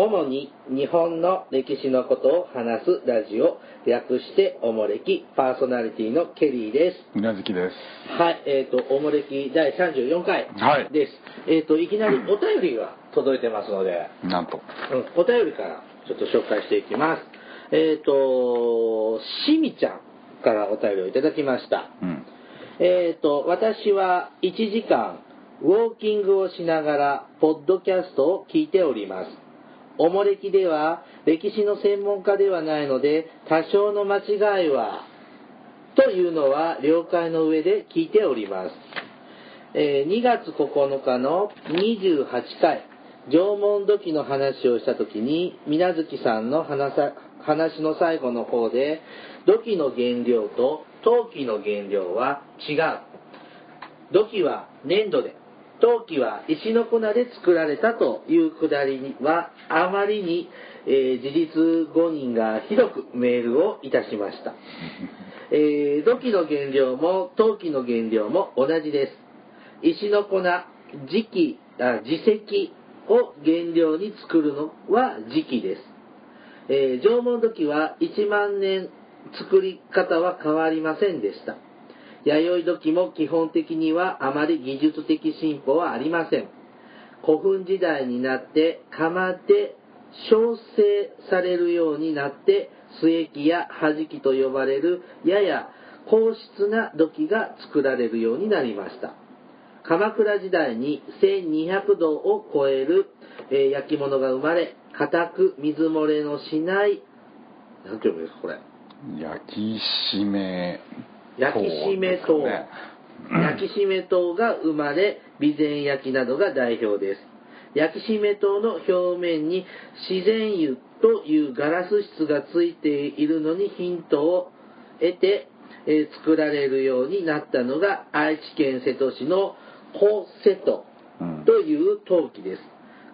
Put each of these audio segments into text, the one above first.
主に日本の歴史のことを話すラジオ、略しておもれきパーソナリティのケリーです。うなずきです。はい、えっ、と、おもれき第34回はいです。えっ、と、いきなりお便りが届いてますので、なんと。うん、お便りからちょっと紹介していきます。えっ、と、しみちゃんからお便りをいただきました。うん。えっ、と、私は1時間ウォーキングをしながらポッドキャストを聞いております。おもれきでは歴史の専門家ではないので多少の間違いはというのは了解の上で聞いております。えー2月9日の28回縄文土器の話をした時に水月さんの話話の最後の方で土器の原料と陶器の原料は違う土器は粘土で陶器は石の粉で作られたというくだりはあまりに、えー事実誤認がひどくメールをいたしました、えー土器の原料も陶器の原料も同じです。石の粉磁器あ磁石を原料に作るのは磁器です、えー縄文土器は1万年作り方は変わりませんでした弥生土器も基本的にはあまり技術的進歩はありません。古墳時代になって釜で焼成されるようになって末木や弾きと呼ばれるやや硬質な土器が作られるようになりました。鎌倉時代に1200度を超える、え焼き物が生まれ固く水漏れのしない何て読むんですかこれ。焼き締め。焼き締め糖、ね。焼き締め糖が生まれ備前焼きなどが代表です。焼き締め糖の表面に自然油というガラス質がついているのにヒントを得て、えー作られるようになったのが愛知県瀬戸市のコセトうん。という陶器です。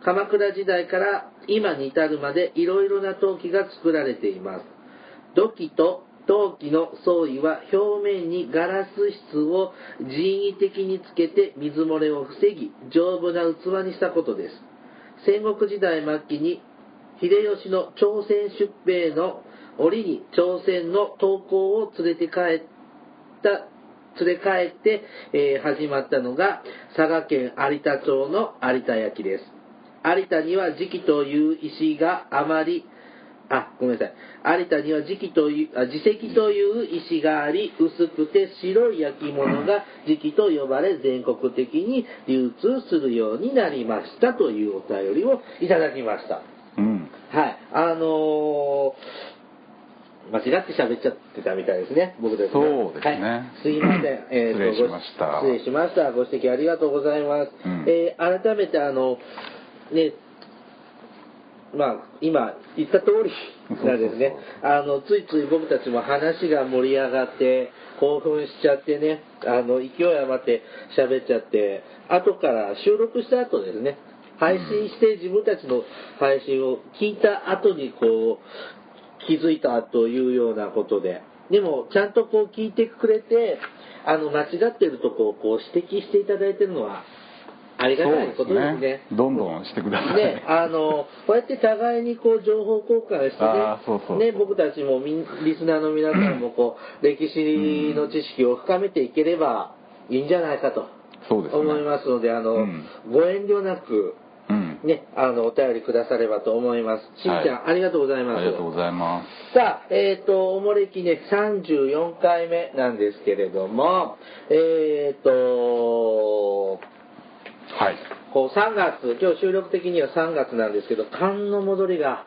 鎌倉時代から今に至るまでいろいろな陶器が作られています。土器と陶器の相違は表面にガラス質を人為的につけて水漏れを防ぎ丈夫な器にしたことです。戦国時代末期に秀吉の朝鮮出兵の折に朝鮮の投降を連れて帰った連れ帰って、えー始まったのが佐賀県有田町の有田焼です。有田には磁器という石があまりあ、ごめんなさい。有田には磁器という、あ磁石という石があり、薄くて白い焼き物が磁器と呼ばれ、全国的に流通するようになりましたというお便りをいただきました。うん。はい。あのー間違って喋っちゃってたみたいですね、僕たちがそうですねはい、すいません。えーと失礼しましたご失礼しました。ご指摘ありがとうございます。うんえー改めて、あの、ね、まあ、今言った通りなんですね。あの、ついつい僕たちも話が盛り上がって、興奮しちゃってね、あの、勢い余って喋っちゃって、後から収録した後ですね、配信して自分たちの配信を聞いた後にこう、気づいたというようなことで、でもちゃんとこう聞いてくれて、あの、間違ってるとこをこう指摘していただいてるのは、ありがたいことですね。どんどんしてください。ね、あの、こうやって互いにこう情報交換してあーそうそうそうね、ね、僕たちもみんリスナーの皆さんもこう、歴史の知識を深めていければいいんじゃないかとそうですね。思いますので、あの、うんご遠慮なく、うん。ね、あの、お便りくださればと思います。しんちゃん、はいありがとうございます。ありがとうございます。さあ、えっ、と、おもれきね、34回目なんですけれども、えっ、と、はい。こう3月、今日収録的には3月なんですけど、寒の戻りが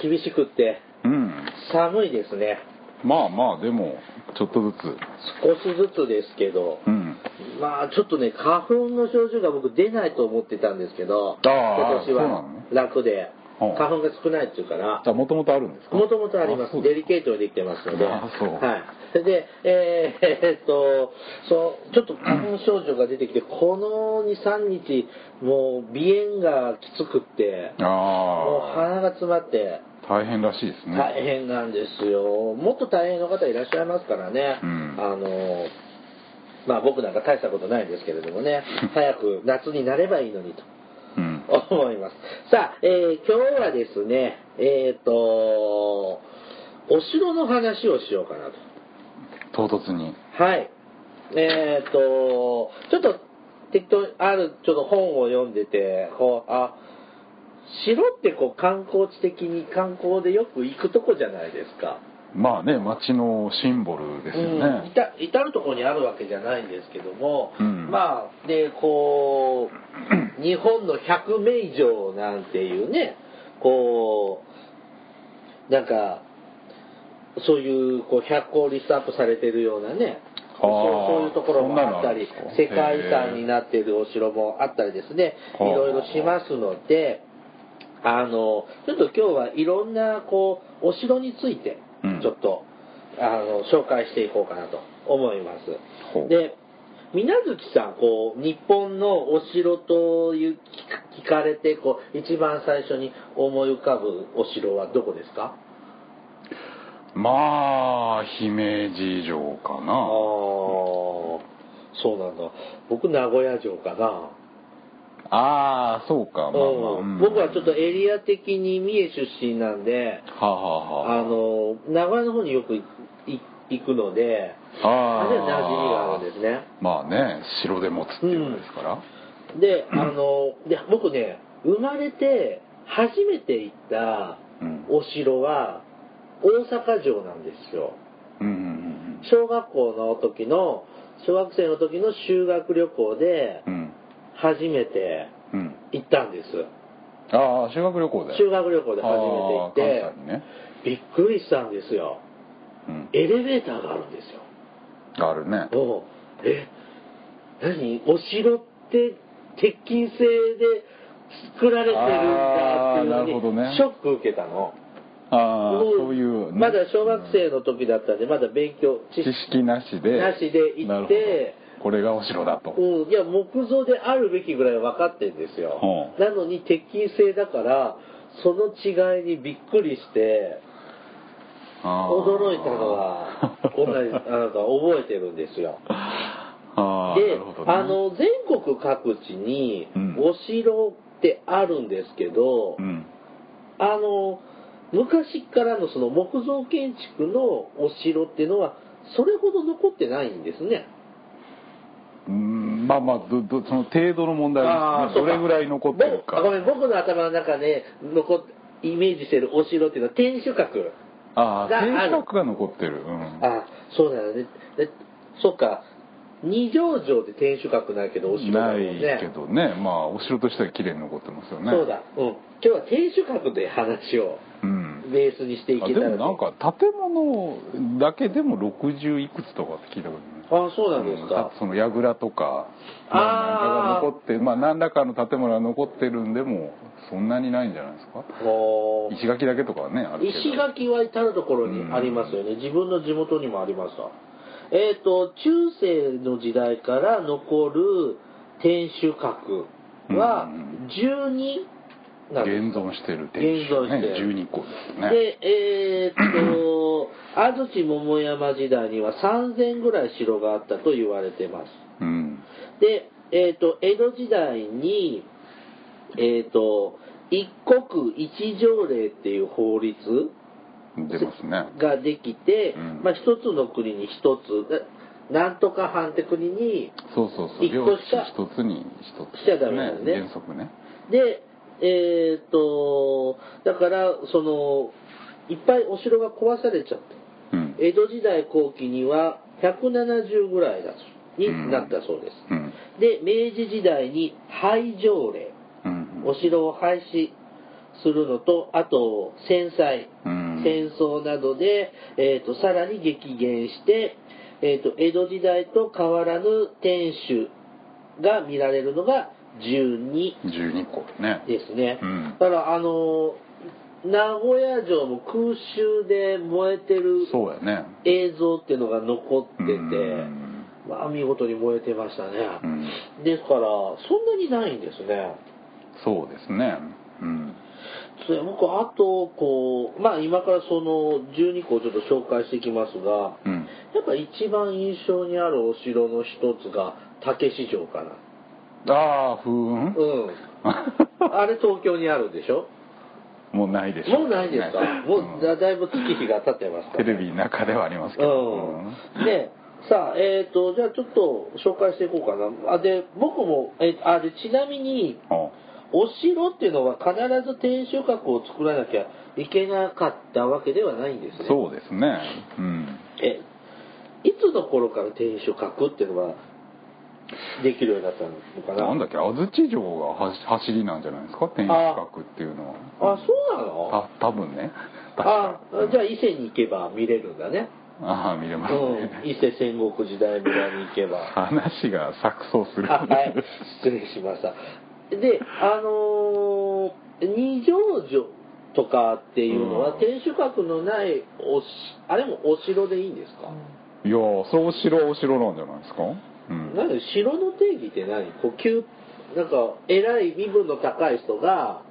厳しくって、うん。寒いですね。まあまあ、でも、ちょっとずつ。少しずつですけど、うん。まあちょっとね、花粉の症状が僕出ないと思ってたんですけど、今年は楽で、うん花粉が少ないっていうから、もともとあるんですか？もともとあります。デリケートにできてますので。はい。それで、えーえーっと、そう、ちょっと花粉症状が出てきて、この2、3日、もう鼻炎がきつくって、もうあ鼻が詰まって、あ、大変らしいですね。大変なんですよ。もっと大変の方いらっしゃいますからね。うんあの、まあ僕なんか大したことないんですけれどもね、早く夏になればいいのにと。うん。思思います。さあ、えー今日はですね、えっ、と、お城の話をしようかなと。唐突に。はい。えっ、と、ちょっと適当にあるちょっと本を読んでて、こう、あ、城ってこう観光地的に観光でよく行くとこじゃないですか。まあね、街のシンボルですようん、ね。至至るところにあるわけじゃないんですけども、うん。まあでこう日本の百名城なんていうねこうなんかそういうこう百個リストアップされてるようなねそういうところもあったり世界遺産になっているお城もあったりですね。いはあろいろしますのであのちょっと今日はいろんなこうお城についてうんちょっと、あの紹介していこうかなと思います。で水無月さんこう日本のお城という聞聞かれてこう一番最初に思い浮かぶお城はどこですか？まあ、姫路城かああな。そうなんだ。僕名古屋城かなああ、そうか。まあまあ。うん僕はちょっとエリア的に三重出身なんではあ、はあはあ、あの名古屋の方によく行くのでああれは馴染みがあるんですねまあね、城で持つっていうことですから。であので僕ね生まれて初めて行ったうん。お城は大阪城なんですようんうんうん小学校の時の小学生の時の修学旅行でうん。うん。初めてうん。行ったんですああ、修学旅行で。修学旅行で初めて行ってね。びっくりしたんですようん。エレベーターがあるんですよあるね。おうえ何？お城って鉄筋製で作られてるんだっていうあーなるほどのねにショック受けたのあそういう、ね。まだ小学生の時だったんでまだ勉強知知識識なしで。なしで行ってこれがお城だと。うん、いや木造であるべきぐらい分かってんですよ、なのに鉄筋製だからその違いにびっくりして驚いたのは同じ なんか覚えてるんですよ。あでね。あの全国各地にうん。お城ってあるんですけど、うん。あの昔からのその木造建築のお城っていうのはそれほど残ってないんですねうんまあまあどどその程度の問題あどれぐらい残ってるか。ごめん僕の頭の中で残っイメージしてるお城っていうのは天守閣。ああがある。天守閣が残ってる、うん、あそうだよね。でそっか。二条城で天守閣ないけどお城だなもんね。いけどね。まあお城としては綺麗に残ってますよね。そうだ。うん。今日は天守閣で話をうん。ベースにしていけたらもなんか建物だけでも60いくつとかって聞いたことないあそうなんですか、うん。その櫓とかなんかが残ってまあ何らかの建物が残ってるんでもそんなにないんじゃないですか。石垣だけとかはねある石垣は至る所にありますよね、自分の地元にもありましたえっ、と中世の時代から残る天守閣はうん12なん現存してる天守現存してる。ね12個ですね。でえっ、と安土桃山時代には3000ぐらい城があったと言われてます。うん。で、えっ、と、江戸時代に、えっ、と、一国一条例っていう法律出ますね。ができて、うん。まあ一つの国に一つ、ななんとか藩って国に、そうそうそう。一つに一つしちゃダメなんですね。原則ね。で、えっ、と、だから、その、いっぱいお城が壊されちゃった。うん江戸時代後期には170ぐらいだになったそうです。うんで、明治時代に廃条例。うんお城を廃止するのと、あと戦災、うん戦争などで、えー、とさらに激減して、えー、と江戸時代と変わらぬ天守が見られるのが12 12個ね。ですね。うん。だから、あの名古屋城も空襲で燃えてる映像っていうのが残ってて、うん。まあ見事に燃えてましたね。うん。ですから、そんなにないんですね。そうですね。うん。それ僕あとこうまあ今からその12個をちょっと紹介していきますがうん。やっぱ一番印象にあるお城の一つが竹市城かなああ風雲うん。あれ東京にあるでしょ？もうないでしょ。もうないですか、もうだだいぶ月日が経ってますから。テレビの中ではありますけど、うん、でさあえっ、とじゃあちょっと紹介していこうかな。あで僕もえあでちなみにあお城っていうのは必ず天守閣を作らなきゃいけなかったわけではないんですね。そうですね。うん。えいつの頃から天守閣っていうのはできるようになったのかな。なんだっけ安土城がは走りなんじゃないですか？天守閣っていうのは。あそうなの？た多分ね。あじゃあ伊勢に行けば見れるんだね。ああ見れますうん。ね、伊勢戦国時代村に行けば。話が錯綜する。あはい。失礼しました。であのー二条城とかっていうのは、うん。天守閣のないおしあれもお城でいいんですか、いやーそうお城はお城なんじゃないですか？うん。なんで城の定義って何？こう急なんか偉い身分の高い人が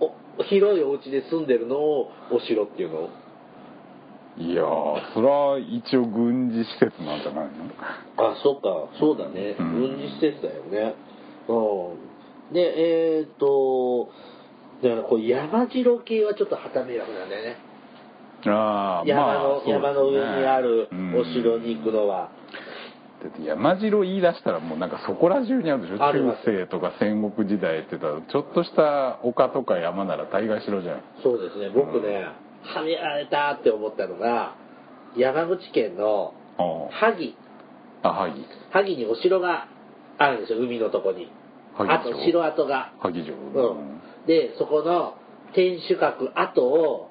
お広いお家で住んでるのをお城っていうの？いやーそれは一応軍事施設なんじゃないの？あそっか。そうだね、うん。軍事施設だよね。うん。でえっ、とだからこう山城系はちょっと旗迷惑なんだよね。ああ山の、まあね。山の上にあるうんお城に行くのは、だって山城言い出したらもうなんかそこら中にあるでしょ？中世とか戦国時代って言ったらちょっとした丘とか山なら大概城じゃん。そうですね。僕ね、はめられたって思ったのが山口県のあ萩。ああ萩。萩にお城があるんですよ海のとこに。萩あと城跡が。萩城。うん。でそこの天守閣跡を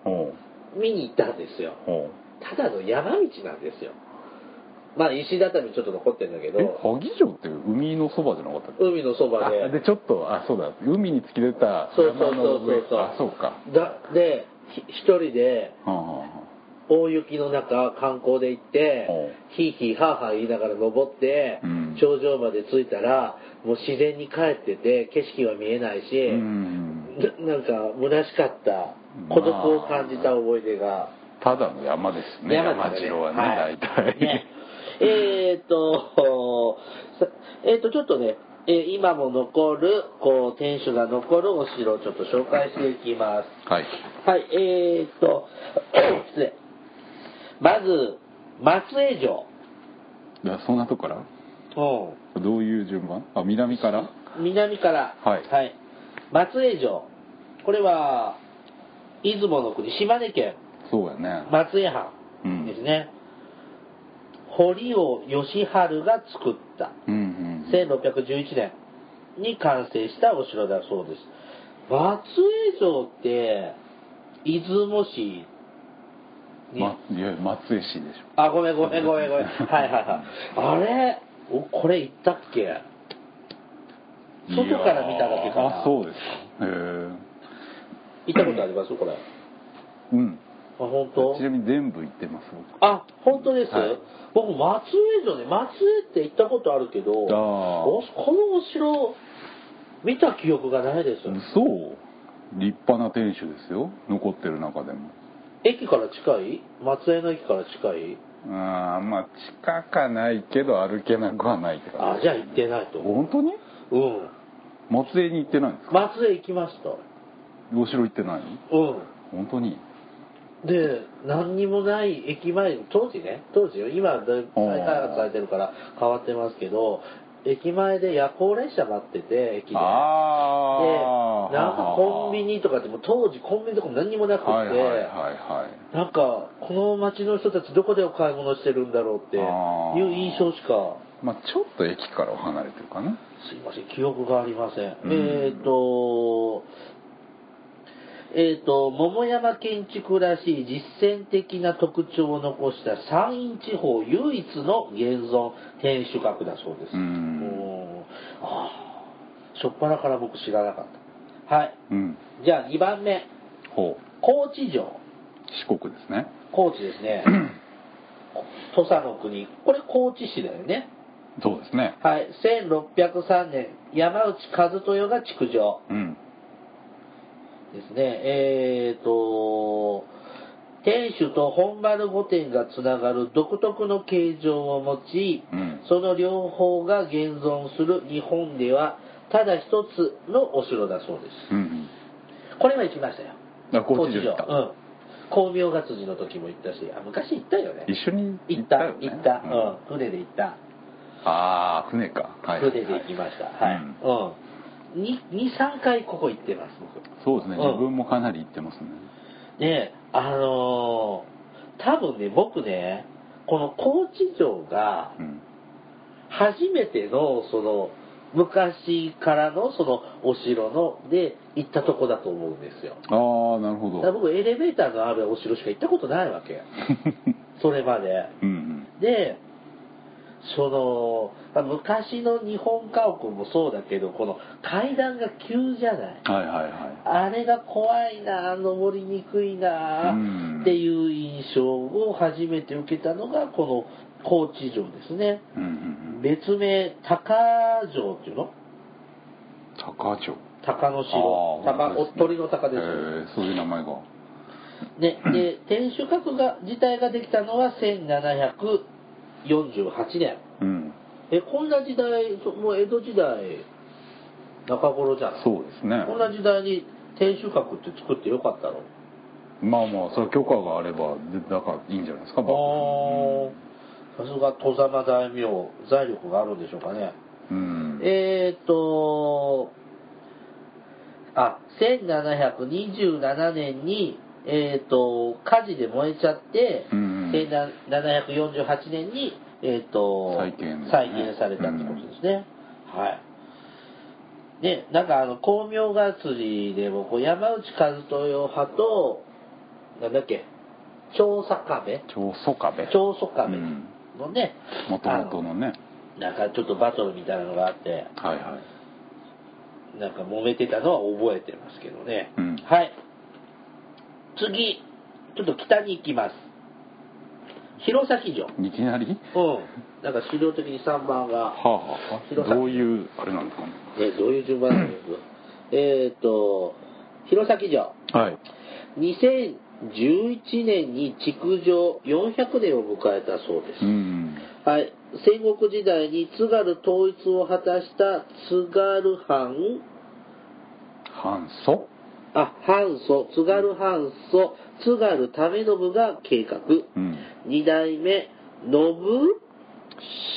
見に行ったんですよ。ただの山道なんですよまあ石畳ちょっと残ってるんだけえど萩城って海のそばじゃなかったっけ？海のそばで。あでちょっとあそうだ。海に突き出たそうそうそうそう。そうあそうか。だでひ一人ではあは大雪の中観光で行ってヒーヒーハーハー言いながら登って、うん。頂上まで着いたらもう自然に帰ってて景色は見えないし、あうんななんか虚しかった孤独を感じた思い出が、ただの山ですねね。城はね、はい。大体、ねえーっと さえーっとちょっとねえー今も残るこう天守が残るお城をちょっと紹介していきます。はい。はいえーっと 失礼。まず松江城。いやそんなとこから？うどういう順番？あ南から？ん南から。はい。松江城。これは出雲の国島根県。そうやね。松江藩ですね、堀尾義治が作った。うんうん。1611年に完成したお城だそうです。松江城って出雲市に、ま、いや松江市でしょ。あごめんごめんごめんごめん。はいはいはい。あれ？おこれ行ったっけ？外から見ただけかな。あそうですか。へ行ったことあります？これ。うん本当？ちなみに全部行ってます僕。あ本当です、はい。僕松江城ね松江って行ったことあるけどあこのお城見た記憶がないです。そう立派な天守ですよ。残ってる中でも。駅から近い？松江の駅から近い？あーまあ近かないけど歩けなくはないって感じ。あじゃあ行ってないと。本当に？うん。松江に行ってないんですか？松江行きました。お城行ってないうん。本当に？で何にもない駅前当時ね当時よ今はだいぶ再開発されてるから変わってますけど駅前で夜行列車待ってて駅で。でなんかコンビニとかでも当時コンビニとかも何にもなくて、なんかこの町の人たちどこでお買い物してるんだろうっていう印象しか。まあちょっと駅からは離れてるかな。すいません記憶がありません、うん。えっ、とえっ、と桃山建築らしい実践的な特徴を残した山陰地方唯一の現存天守閣だそうです。うん。ああしょっぱなから僕知らなかった。はい。うん。じゃあ2番目。ほう。高知城。四国ですね。高知ですね。土佐の国。これ高知市だよね。そうですね。はい。1603年山内和豊が築城。うんですね。えーと天守と本丸御殿がつながる独特の形状を持ち、うん。その両方が現存する日本ではただ一つのお城だそうです。うんうん。これは行きましたよ。あ高知城。光明月寺の時も行ったしあ昔行ったよね。一緒に行った。行ったった、うん。うん、船で行った。ああ船か、はい。船で行きました。はい、うん、23回ここ行ってます僕。そうですね、うん。自分もかなり行ってますね。であのー多分ね僕ねこの高知城がうん。初めてのその昔からのそのお城ので行ったとこだと思うんですよ。ああなるほど。僕エレベーターのあるお城しか行ったことないわけ。それまで。うんうん。でそのまあ昔の日本家屋もそうだけどこの階段が急じゃない？はいはいはい。あれが怖いな登りにくいなうん。っていう印象を初めて受けたのがこの高知城ですね。うんうんうん。別名高城っていうの？高城。鷹の城。鷹お鳥の鷹です。へーそういう名前が。ね、で天守閣が自体ができたのは1748年うんえこんな時代そもう江戸時代中頃じゃないそうですね。こんな時代に天守閣って作ってよかったの？まあまあそれは許可があればでだからいいんじゃないですかあー。さすが戸様大名財力があるんでしょうかね。うん。えー、っとあ1727年にえー、っと火事で燃えちゃって、うん。うん1748年にえー、っと再建再建されたってことですね、はい。でなんかあの光明月寺でもこう山内和豊派となんだっけ長坂部？長宗壁長宗壁うん。のね、もともとのねなんかちょっとバトルみたいなのがあってはいはい。なんか揉めてたのは覚えてますけどね、うん。はい。次ちょっと北に行きます弘前城いきなり？うん。なんか資料的に3番がはあはあ。どういうあれなんですかね？えどういう順番なんですか？えっと弘前城はい。2011年に築城400年を迎えたそうです、うん。はい、戦国時代に津軽統一を果たした津軽藩。反祖？あ藩祖。津軽藩祖。津軽為信が計画。うん二代目信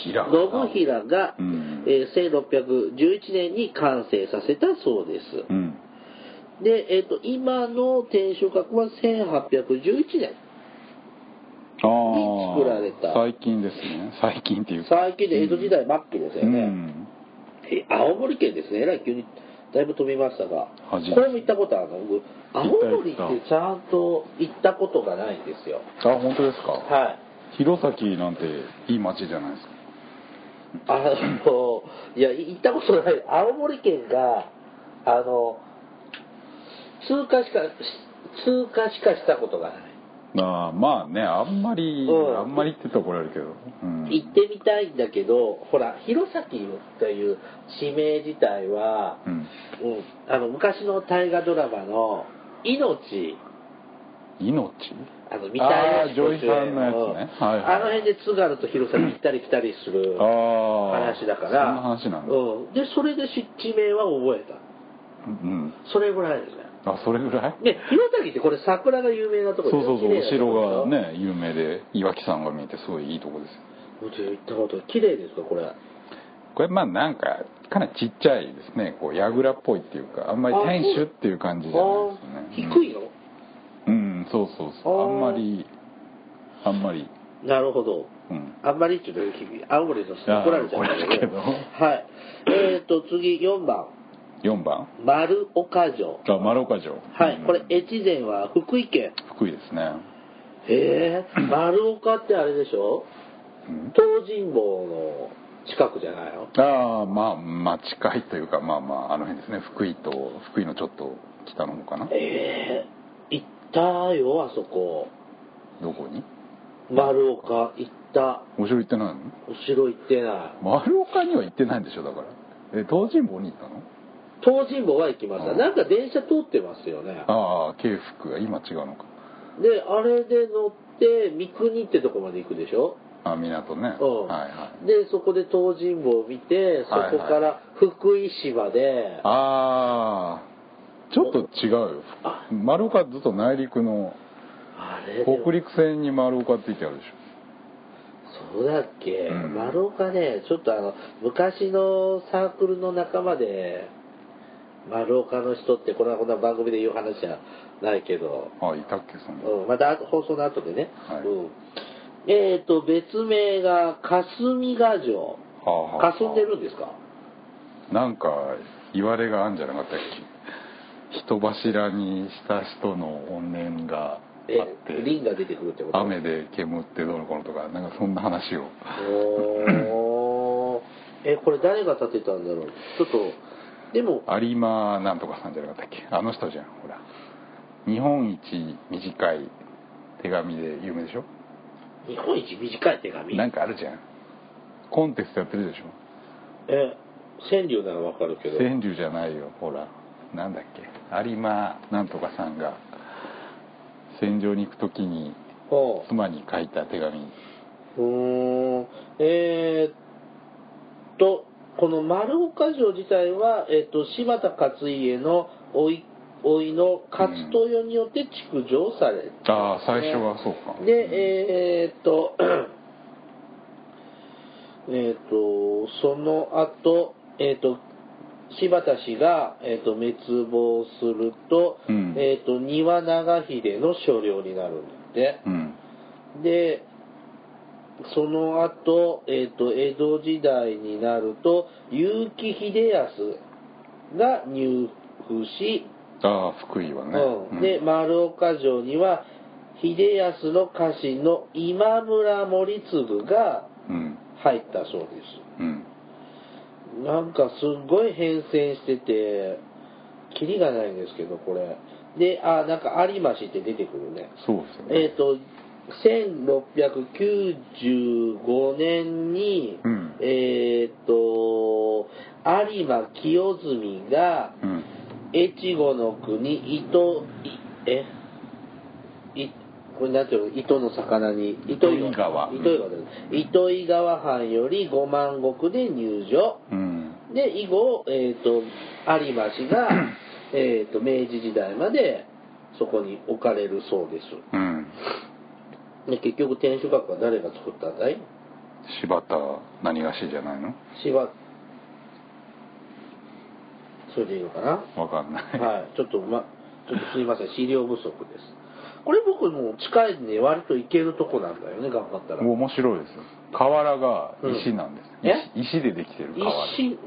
平信平が、うん。えー1611年に完成させたそうです、うん。で、えっと今の天守閣は1811年ああ作られた。最近ですね。最近っていうか。最近で江戸時代末期ですよね、うん。え青森県ですね。えらい急にだいぶ飛びましたがこれも行ったことあるの？僕青森行ってちゃんと行ったことがないんですよ。あ本当ですか？はい。弘前なんていい町じゃないですか。あのいや行ったことない。青森県があの通過しか通過しかしたことがないあーまあねあんまり、うん。あんまりって言ったら怒られるけど、うん、行ってみたいんだけどほら弘前という地名自体は、うん。うん、あの昔の大河ドラマの「命」命？あの三田佳子あー女医さんのやつね。うんはいはい。あの辺で津軽と弘前行ったり来たりするああ話だから。そんな話なんだ。うん、でそれでし地名は覚えた。うん。それぐらいですねあそれぐらい？で弘前ってこれ桜が有名なところそうそうそうお城がね有名で岩木山が見えてすごいいいとこですよ。うち行ったこと綺麗ですかこれこれまあなんかかなりちっちゃいですねこう櫓っぽいっていうかあんまり天守っていう感じじゃないですね。低いの、うん、うんそうそうそう。あんまりあんまり。なるほど。うん。あんまりって言うと青森の人に怒られちゃうんだけど。はい。えっ、と次4番4番？丸岡城。あ丸岡城。はい、うん。これ越前は福井県。福井ですね。へえ。丸岡ってあれでしょ？うん？東尋坊の近くじゃないの？ああまあまあ近いというかまあまああの辺ですね。福井と福井のちょっと北の方かな。ええ。行ったよあそこ。どこに？丸岡行った。お城行ってないの？お城行ってない。丸岡には行ってないんでしょだから。え東尋坊に行ったの？東尋坊は行きました。あなんか電車通ってますよね。ああ京福が今違うのか。であれで乗って三国ってとこまで行くでしょ？あ港ね、うん。はいはい。でそこで東尋坊を見てそこから福井市まで、ああちょっと違うよ。あ。丸岡ずっと内陸の北陸線に丸岡って言ってあるでしそうだっけ、うん。丸岡ねちょっとあの昔のサークルの仲間で丸岡の人ってこんなこんな番組で言う話じゃないけど、ょあいたっけそんな、うん、また放送の後でね、はい。うん、えっ、と別名が霞ヶ城。はあはあ霞んでるんですか？なんか言われがあんじゃなかったっけ？人柱にした人の怨念があえって。リンが出てくるってこと？雨で煙ってどうのこうのとかなんかそんな話を。おー。えこれ誰が建てたんだろう？ちょっとでも有馬なんとかさんじゃなかったっけ？あの人じゃんほら。日本一短い手紙で有名でしょ？日本一短い手紙？なんかあるじゃん。コンテストやってるでしょ？え川柳ならわかるけど。川柳じゃないよほら。なんだっけ？有馬なんとかさんが戦場に行く時に妻に書いた手紙。うーん。えーっとこの丸岡城自体は、えっと柴田勝家の甥い甥いの勝豊によって築城された、ああ最初はそうか。でえーっと えーっとその後えーっと柴田氏が、えーっと滅亡すると,、うん。えーっと丹羽長秀の所領になるんだって。うん。でその後、えー、と江戸時代になると結城秀康が入府し、ああ福井はね、うん。で丸岡城には秀康の家臣の今村盛次がうん。入ったそうでうん。すなんかすっごい変遷しててキリがないんですけどこれ。であなんか有馬氏って出てくるね。そうですよね。えっ、と1695年に、うん。えっ、と有馬清澄がうん。越後の国糸いえいこれなんていうの？糸の魚に糸糸魚川。糸魚川糸魚川藩より5万石で入城。うん。で以後、えー、と有馬氏が、えー、と明治時代までそこに置かれるそうです。うんで結局天守閣は誰が作ったんだい？柴田何がしじゃないの？芝それでいいのかな？わかんない、はい。ちょっとまちょっとすいません。資料不足です。これ僕もう近いんで割と行けるとこなんだよね頑張ったら。面白いですよ。瓦が石なんです、うんえ？石石でできてる瓦。石？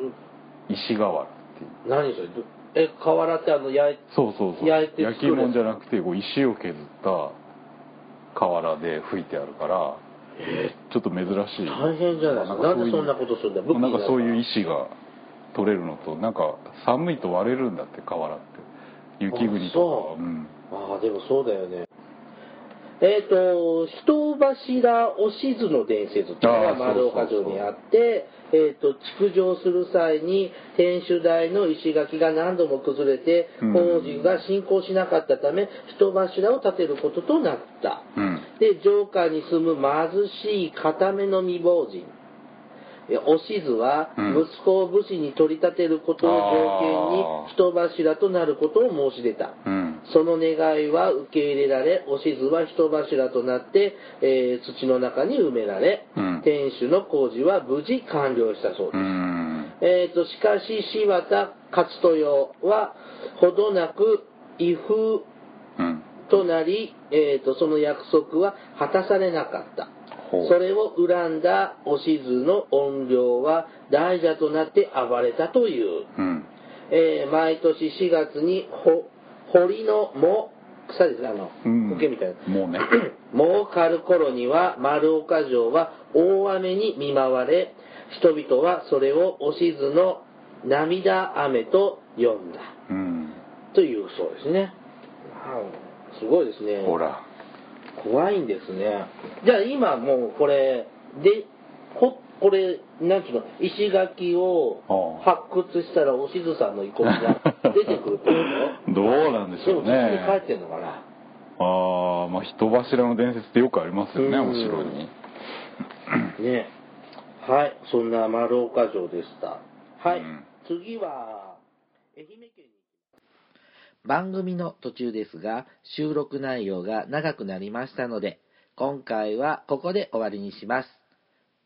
石瓦っていう。何それ？どえ瓦ってあの焼いそうそうそう。焼いて焼き物じゃなくてこう石を削った瓦で吹いてあるからえちょっと珍しい。大変じゃないですか。なんでそんなことするんだなんかそういう石が取れるのとなんか寒いと割れるんだって瓦って。雪国とかう。うん。ああでもそうだよねえっ、と人柱おしずの伝説っていうのが丸岡城にあってえっ、と築城する際に天守台の石垣が何度も崩れてうん。工事が進行しなかったため人柱を建てることとなった。うん。で城下に住む貧しい固めの未亡人。えおしずはうん。息子を武士に取り立てることを条件に人柱となることを申し出た。うんその願いは受け入れられおしずは人柱となって、えー土の中に埋められ、うん。天守の工事は無事完了したそうです、うん。えー、としかし柴田勝豊はほどなく威風うん。となり、えー、とその約束は果たされなかった。それを恨んだおしずの怨霊は大蛇となって暴れたという、うん。えー毎年4月にほ堀の藻草ですあのうん。苔みたいな。もうね。藻を刈る頃には丸岡城は大雨に見舞われ人々はそれをおしずの涙雨と呼んだ。うん。というそうですね。すごいですね。ほら。怖いんですね。じゃあ今もうこれでここれなんていうの石垣をあ発掘したらおしずさんの遺骨が出てくるってこと？どうなんでしょうでも帰ってんのかな？ああまあ人柱の伝説ってよくありますよねうんお城にね。はい。そんな丸岡城でした。はい。うん次は、愛媛県に番組の途中ですが、収録内容が長くなりましたので、今回はここで終わりにします。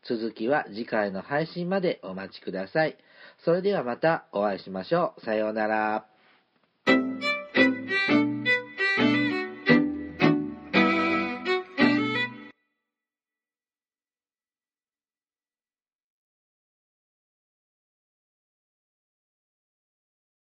続きは次回の配信までお待ちください。それではまたお会いしましょう。さようなら。